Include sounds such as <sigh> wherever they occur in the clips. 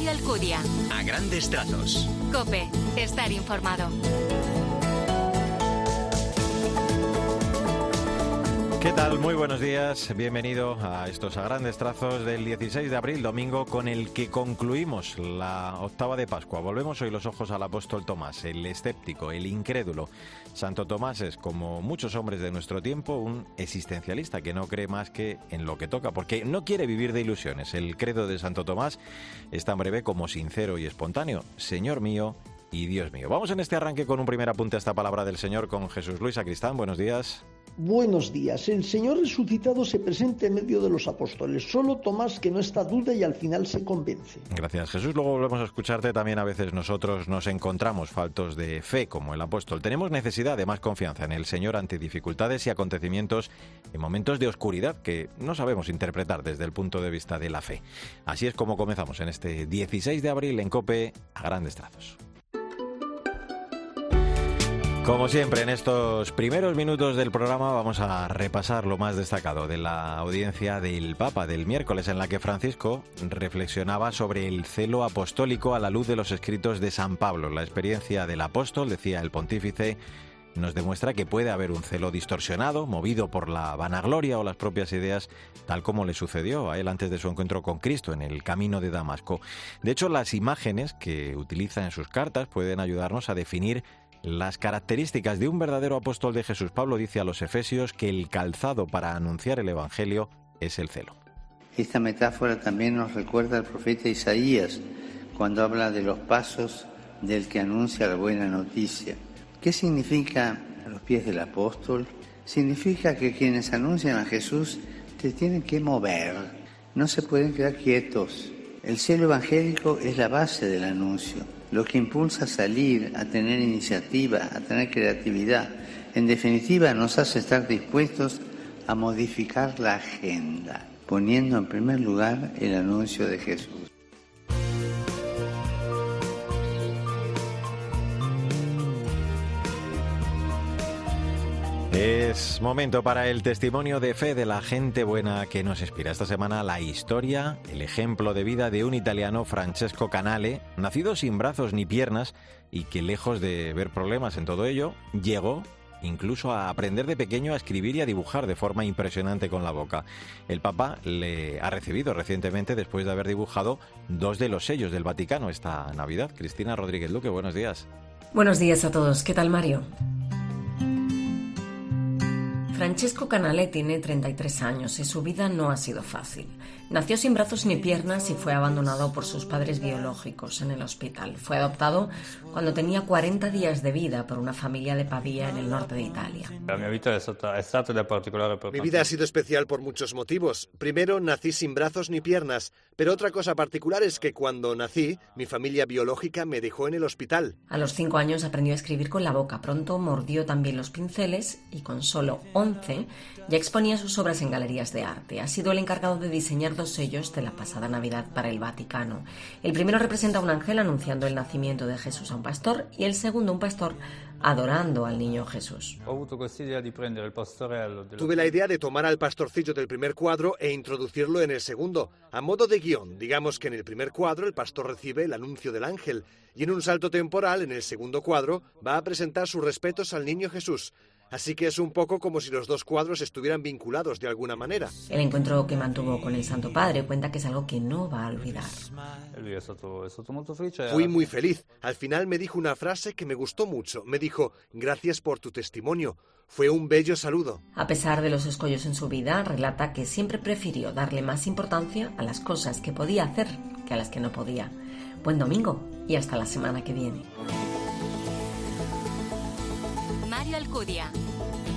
Mario Alcudia. A grandes trazos. Cope, estar informado. ¿Qué tal? Muy buenos días. Bienvenido a estos a grandes trazos del 16 de abril, domingo, con el que concluimos la octava de Pascua. Volvemos hoy los ojos al apóstol Tomás, el escéptico, el incrédulo. Santo Tomás es, como muchos hombres de nuestro tiempo, un existencialista que no cree más que en lo que toca, porque no quiere vivir de ilusiones. El credo de Santo Tomás es tan breve como sincero y espontáneo. Señor mío, y Dios mío. Vamos en este arranque con un primer apunte a esta palabra del Señor con Jesús Luis Acristán. Buenos días. Buenos días. El Señor resucitado se presenta en medio de los apóstoles. Solo Tomás que no está duda y al final se convence. Gracias Jesús. Luego volvemos a escucharte. También a veces nosotros nos encontramos faltos de fe como el apóstol. Tenemos necesidad de más confianza en el Señor ante dificultades y acontecimientos en momentos de oscuridad que no sabemos interpretar desde el punto de vista de la fe. Así es como comenzamos en este 16 de abril en Cope a grandes trazos. Como siempre, en estos primeros minutos del programa vamos a repasar lo más destacado de la audiencia del Papa del miércoles, en la que Francisco reflexionaba sobre el celo apostólico a la luz de los escritos de San Pablo. La experiencia del apóstol, decía el pontífice, nos demuestra que puede haber un celo distorsionado, movido por la vanagloria o las propias ideas, tal como le sucedió a él antes de su encuentro con Cristo en el camino de Damasco. De hecho, las imágenes que utiliza en sus cartas pueden ayudarnos a definir las características de un verdadero apóstol de Jesús. Pablo dice a los Efesios que el calzado para anunciar el Evangelio es el celo. Esta metáfora también nos recuerda al profeta Isaías cuando habla de los pasos del que anuncia la buena noticia. ¿Qué significa los pies del apóstol? Significa que quienes anuncian a Jesús te tienen que mover, no se pueden quedar quietos. El cielo evangélico es la base del anuncio lo que impulsa a salir, a tener iniciativa, a tener creatividad. En definitiva, nos hace estar dispuestos a modificar la agenda, poniendo en primer lugar el anuncio de Jesús. Es momento para el testimonio de fe de la gente buena que nos inspira. Esta semana la historia, el ejemplo de vida de un italiano, Francesco Canale, nacido sin brazos ni piernas y que lejos de ver problemas en todo ello, llegó incluso a aprender de pequeño a escribir y a dibujar de forma impresionante con la boca. El Papa le ha recibido recientemente después de haber dibujado dos de los sellos del Vaticano esta Navidad. Cristina Rodríguez Luque, buenos días. Buenos días a todos. ¿Qué tal, Mario? Francesco Canale tiene 33 años y su vida no ha sido fácil. Nació sin brazos ni piernas y fue abandonado por sus padres biológicos en el hospital. Fue adoptado cuando tenía 40 días de vida por una familia de Pavía en el norte de Italia. Mi vida ha sido especial por muchos motivos. Primero, nací sin brazos ni piernas, pero otra cosa particular es que cuando nací, mi familia biológica me dejó en el hospital. A los 5 años aprendió a escribir con la boca. Pronto mordió también los pinceles y con solo 11 ya exponía sus obras en galerías de arte. Ha sido el encargado de diseñar dos sellos de la pasada Navidad para el Vaticano. El primero representa a un ángel anunciando el nacimiento de Jesús a un pastor y el segundo un pastor adorando al niño Jesús. Tuve la idea de tomar al pastorcillo del primer cuadro e introducirlo en el segundo, a modo de guion. Digamos que en el primer cuadro el pastor recibe el anuncio del ángel y en un salto temporal, en el segundo cuadro, va a presentar sus respetos al niño Jesús. Así que es un poco como si los dos cuadros estuvieran vinculados de alguna manera. El encuentro que mantuvo con el Santo Padre cuenta que es algo que no va a olvidar. Fui muy feliz. Al final me dijo una frase que me gustó mucho. Me dijo, gracias por tu testimonio. Fue un bello saludo. A pesar de los escollos en su vida, relata que siempre prefirió darle más importancia a las cosas que podía hacer que a las que no podía. Buen domingo y hasta la semana que viene. Alcudia.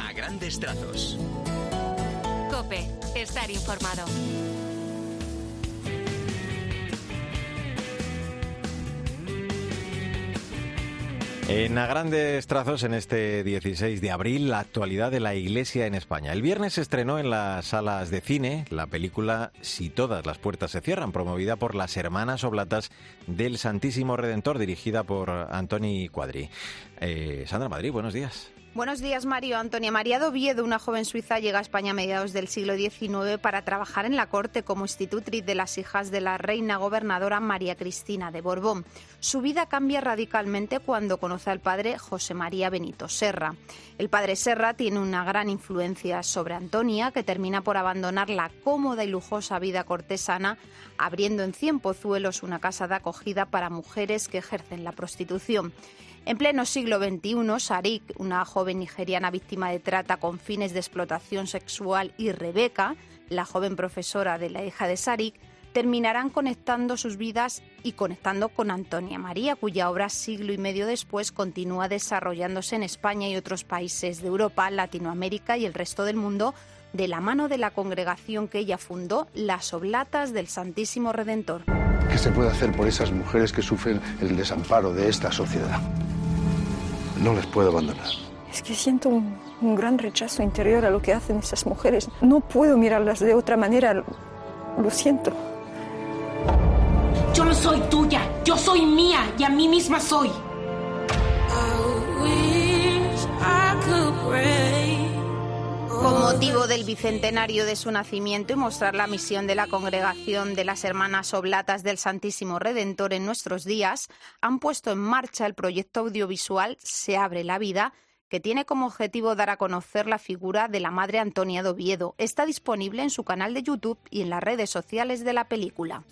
A grandes trazos. Cope, estar informado. En a grandes trazos, en este 16 de abril, la actualidad de la Iglesia en España. El viernes se estrenó en las salas de cine la película Si todas las puertas se cierran, promovida por las Hermanas Oblatas del Santísimo Redentor, dirigida por Antoni Cuadri. Eh, Sandra Madrid, buenos días. Buenos días, Mario. Antonia María Doviedo, una joven suiza, llega a España a mediados del siglo XIX para trabajar en la corte como institutriz de las hijas de la reina gobernadora María Cristina de Borbón. Su vida cambia radicalmente cuando conoce al padre José María Benito Serra. El padre Serra tiene una gran influencia sobre Antonia, que termina por abandonar la cómoda y lujosa vida cortesana, abriendo en Cien Pozuelos una casa de acogida para mujeres que ejercen la prostitución. En pleno siglo XXI, Sarik, una joven nigeriana víctima de trata con fines de explotación sexual, y Rebeca, la joven profesora de la hija de Sarik, terminarán conectando sus vidas y conectando con Antonia María, cuya obra siglo y medio después continúa desarrollándose en España y otros países de Europa, Latinoamérica y el resto del mundo, de la mano de la congregación que ella fundó, las Oblatas del Santísimo Redentor. ¿Qué se puede hacer por esas mujeres que sufren el desamparo de esta sociedad? No les puedo abandonar. Es que siento un, un, gran rechazo interior a lo que hacen esas mujeres. No puedo mirarlas de otra manera. Lo siento. Yo no soy tuya, yo soy mía y a mí misma soy. Del bicentenario de su nacimiento y mostrar la misión de la congregación de las Hermanas Oblatas del Santísimo Redentor en nuestros días, han puesto en marcha el proyecto audiovisual Se abre la vida, que tiene como objetivo dar a conocer la figura de la Madre Antonia Doviedo. Está disponible en su canal de YouTube y en las redes sociales de la película.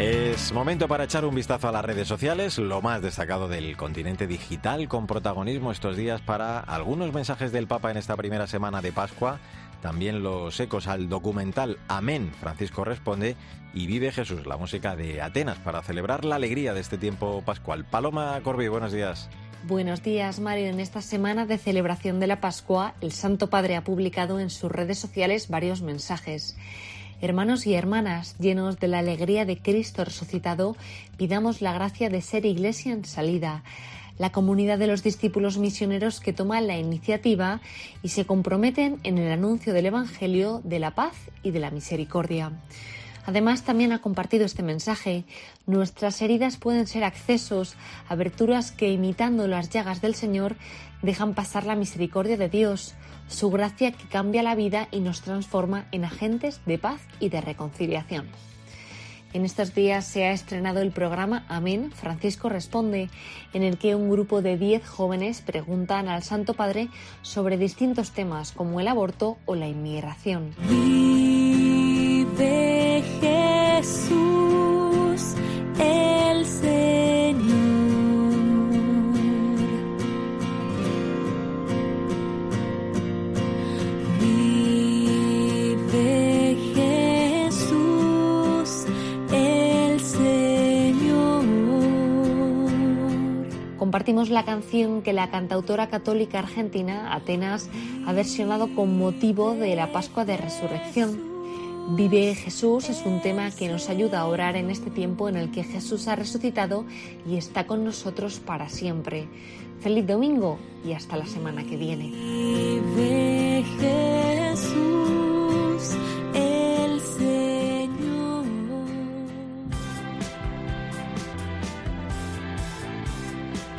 Es momento para echar un vistazo a las redes sociales, lo más destacado del continente digital, con protagonismo estos días para algunos mensajes del Papa en esta primera semana de Pascua, también los ecos al documental Amén, Francisco responde, y Vive Jesús, la música de Atenas, para celebrar la alegría de este tiempo pascual. Paloma Corbi, buenos días. Buenos días, Mario. En esta semana de celebración de la Pascua, el Santo Padre ha publicado en sus redes sociales varios mensajes. Hermanos y hermanas, llenos de la alegría de Cristo resucitado, pidamos la gracia de ser iglesia en salida, la comunidad de los discípulos misioneros que toman la iniciativa y se comprometen en el anuncio del Evangelio de la paz y de la misericordia. Además, también ha compartido este mensaje. Nuestras heridas pueden ser accesos, aberturas que, imitando las llagas del Señor, dejan pasar la misericordia de Dios, su gracia que cambia la vida y nos transforma en agentes de paz y de reconciliación. En estos días se ha estrenado el programa Amén, Francisco Responde, en el que un grupo de 10 jóvenes preguntan al Santo Padre sobre distintos temas como el aborto o la inmigración. Vive Jesús, el Señor. Vive Jesús, el Señor. Compartimos la canción que la cantautora católica argentina Atenas ha versionado con motivo de la Pascua de Resurrección. Vive Jesús es un tema que nos ayuda a orar en este tiempo en el que Jesús ha resucitado y está con nosotros para siempre. Feliz domingo y hasta la semana que viene.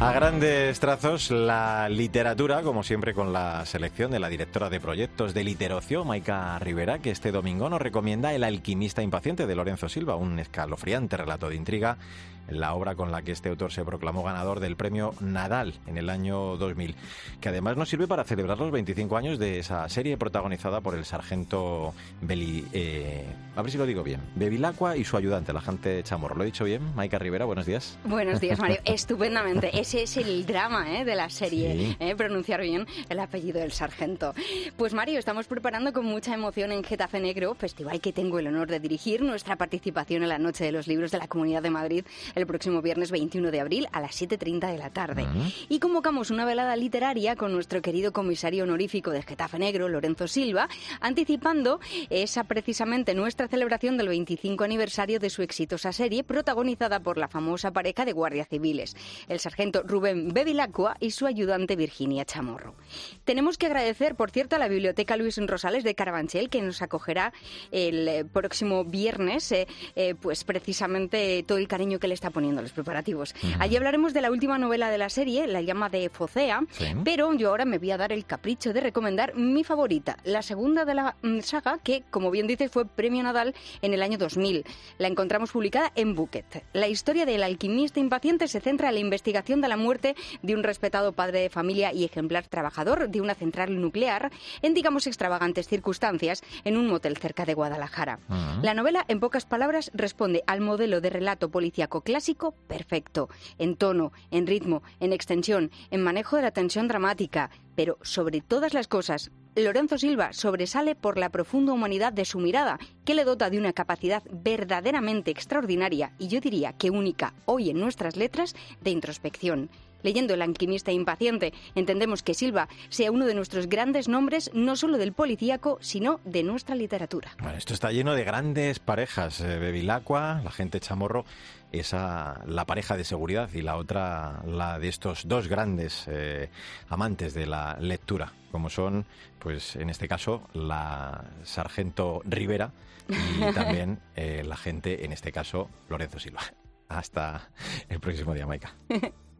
A grandes trazos, la literatura, como siempre con la selección de la directora de proyectos de Literocio, Maika Rivera, que este domingo nos recomienda El alquimista impaciente de Lorenzo Silva, un escalofriante relato de intriga, la obra con la que este autor se proclamó ganador del premio Nadal en el año 2000, que además nos sirve para celebrar los 25 años de esa serie protagonizada por el sargento Beli, eh, a ver si lo digo bien, Bevilacqua y su ayudante, el agente Chamorro. ¿Lo he dicho bien? Maika Rivera, buenos días. Buenos días, Mario. <laughs> Estupendamente. Ese es el drama ¿eh? de la serie, Sí. ¿eh? pronunciar bien el apellido del sargento. Pues Mario, estamos preparando con mucha emoción en Getafe Negro, festival que tengo el honor de dirigir, nuestra participación en la Noche de los Libros de la Comunidad de Madrid el el próximo viernes 21 de abril a las 7.30 de la tarde. Y convocamos una velada literaria con nuestro querido comisario honorífico de Getafe Negro, Lorenzo Silva, anticipando esa precisamente nuestra celebración del 25 aniversario de su exitosa serie, protagonizada por la famosa pareja de guardias civiles, el sargento Rubén Bevilacqua y su ayudante Virginia Chamorro. Tenemos que agradecer, por cierto, a la Biblioteca Luis Rosales de Carabanchel, que nos acogerá el eh, próximo viernes, eh, eh, pues precisamente todo el cariño que le está poniendo los preparativos. Allí hablaremos de la última novela de la serie, La llama de Focea, pero yo ahora me voy a dar el capricho de recomendar mi favorita, la segunda de la mm, saga, que, como bien dices, fue premio Nadal en el año 2000. La encontramos publicada en Bucket. La historia del alquimista impaciente se centra en la investigación de la muerte de un respetado padre de familia y ejemplar trabajador de una central nuclear en, digamos, extravagantes circunstancias en un motel cerca de Guadalajara. La novela, en pocas palabras, responde al modelo de relato policíaco clásico perfecto, en tono, en ritmo, en extensión, en manejo de la tensión dramática, pero sobre todas las cosas, Lorenzo Silva sobresale por la profunda humanidad de su mirada, que le dota de una capacidad verdaderamente extraordinaria y yo diría que única hoy en nuestras letras de introspección. Leyendo El alquimista impaciente, entendemos que Silva sea uno de nuestros grandes nombres, no solo del policíaco, sino de nuestra literatura. Bueno, esto está lleno de grandes parejas. Eh, Bevilacqua, la gente chamorro, esa la pareja de seguridad y la otra la de estos dos grandes eh, amantes de la lectura, como son, pues en este caso, la sargento Rivera y <laughs> también eh, la gente, en este caso, Lorenzo Silva. Hasta el próximo día, Maika. <laughs>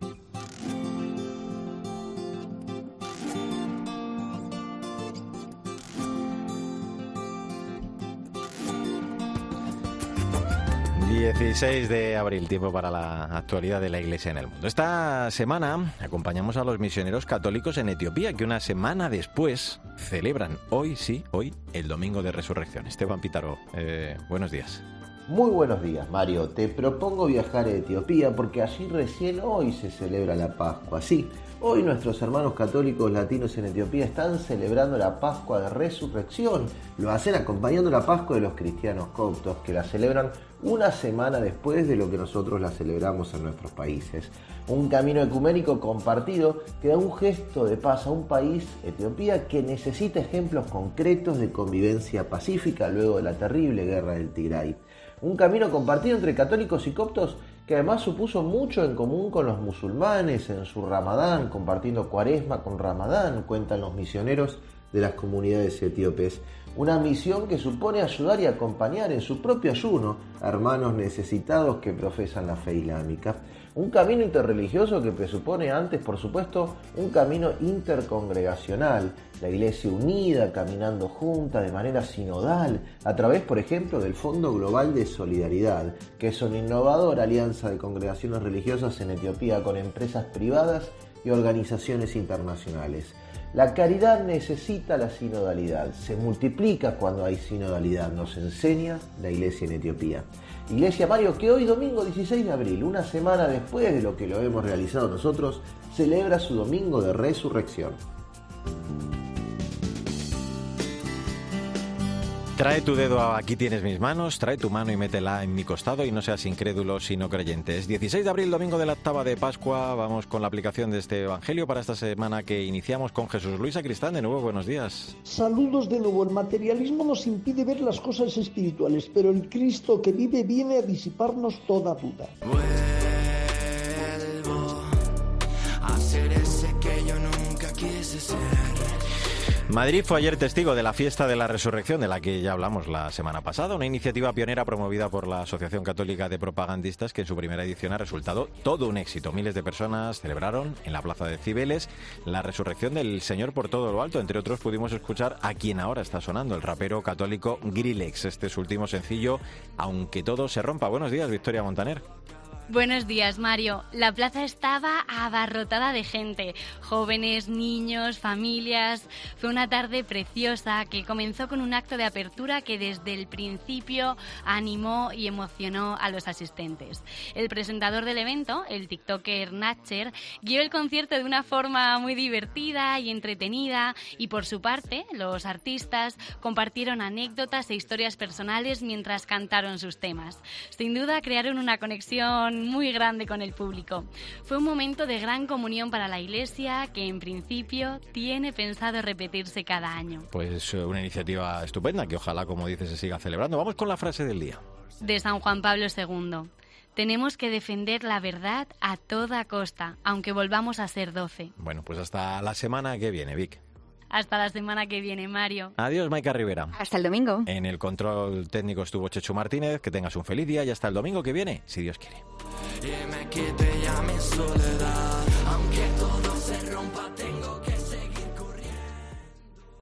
...16 de abril, tiempo para la actualidad de la Iglesia en el mundo. Esta semana acompañamos a los misioneros católicos en Etiopía, que una semana después celebran hoy, sí, hoy, el Domingo de Resurrección. Esteban Pitaro, eh, buenos días. Muy buenos días, Mario. Te propongo viajar a Etiopía porque allí recién hoy se celebra la Pascua. Sí, hoy nuestros hermanos católicos latinos en Etiopía están celebrando la Pascua de Resurrección. Lo hacen acompañando la Pascua de los cristianos coptos, que la celebran una semana después de lo que nosotros la celebramos en nuestros países. Un camino ecuménico compartido que da un gesto de paz a un país, Etiopía, que necesita ejemplos concretos de convivencia pacífica luego de la terrible guerra del Tigray. Un camino compartido entre católicos y coptos que además supuso mucho en común con los musulmanes en su ramadán, compartiendo cuaresma con ramadán, cuentan los misioneros de las comunidades etíopes. Una misión que supone ayudar y acompañar en su propio ayuno a hermanos necesitados que profesan la fe islámica. Un camino interreligioso que presupone antes, por supuesto, un camino intercongregacional, la iglesia unida, caminando junta de manera sinodal, a través, por ejemplo, del Fondo Global de Solidaridad, que es una innovadora alianza de congregaciones religiosas en Etiopía con empresas privadas y organizaciones internacionales. La caridad necesita la sinodalidad, se multiplica cuando hay sinodalidad, nos enseña la iglesia en Etiopía. Iglesia Mario que hoy domingo 16 de abril, una semana después de lo que lo hemos realizado nosotros, celebra su domingo de resurrección. Trae tu dedo a aquí tienes mis manos, trae tu mano y métela en mi costado y no seas incrédulo sino creyente. Es 16 de abril, domingo de la octava de Pascua. Vamos con la aplicación de este Evangelio para esta semana que iniciamos con Jesús Luis Cristán. De nuevo, buenos días. Saludos de nuevo. El materialismo nos impide ver las cosas espirituales, pero el Cristo que vive viene a disiparnos toda duda. Vuelvo a ser ese que yo nunca quise ser. Madrid fue ayer testigo de la fiesta de la resurrección de la que ya hablamos la semana pasada, una iniciativa pionera promovida por la Asociación Católica de Propagandistas que en su primera edición ha resultado todo un éxito. Miles de personas celebraron en la Plaza de Cibeles la resurrección del Señor por todo lo alto. Entre otros pudimos escuchar a quien ahora está sonando, el rapero católico Grillex. Este es su último sencillo, Aunque todo se rompa. Buenos días, Victoria Montaner. Buenos días, Mario. La plaza estaba abarrotada de gente, jóvenes, niños, familias. Fue una tarde preciosa que comenzó con un acto de apertura que desde el principio animó y emocionó a los asistentes. El presentador del evento, el TikToker Natcher, guió el concierto de una forma muy divertida y entretenida y por su parte, los artistas compartieron anécdotas e historias personales mientras cantaron sus temas. Sin duda crearon una conexión muy grande con el público. Fue un momento de gran comunión para la Iglesia que en principio tiene pensado repetirse cada año. Pues eh, una iniciativa estupenda que ojalá, como dices, se siga celebrando. Vamos con la frase del día. De San Juan Pablo II. Tenemos que defender la verdad a toda costa, aunque volvamos a ser doce. Bueno, pues hasta la semana que viene, Vic. Hasta la semana que viene, Mario. Adiós, Maika Rivera. Hasta el domingo. En el control técnico estuvo Chechu Martínez. Que tengas un feliz día y hasta el domingo que viene, si Dios quiere. Dime que te llame soledad, aunque todo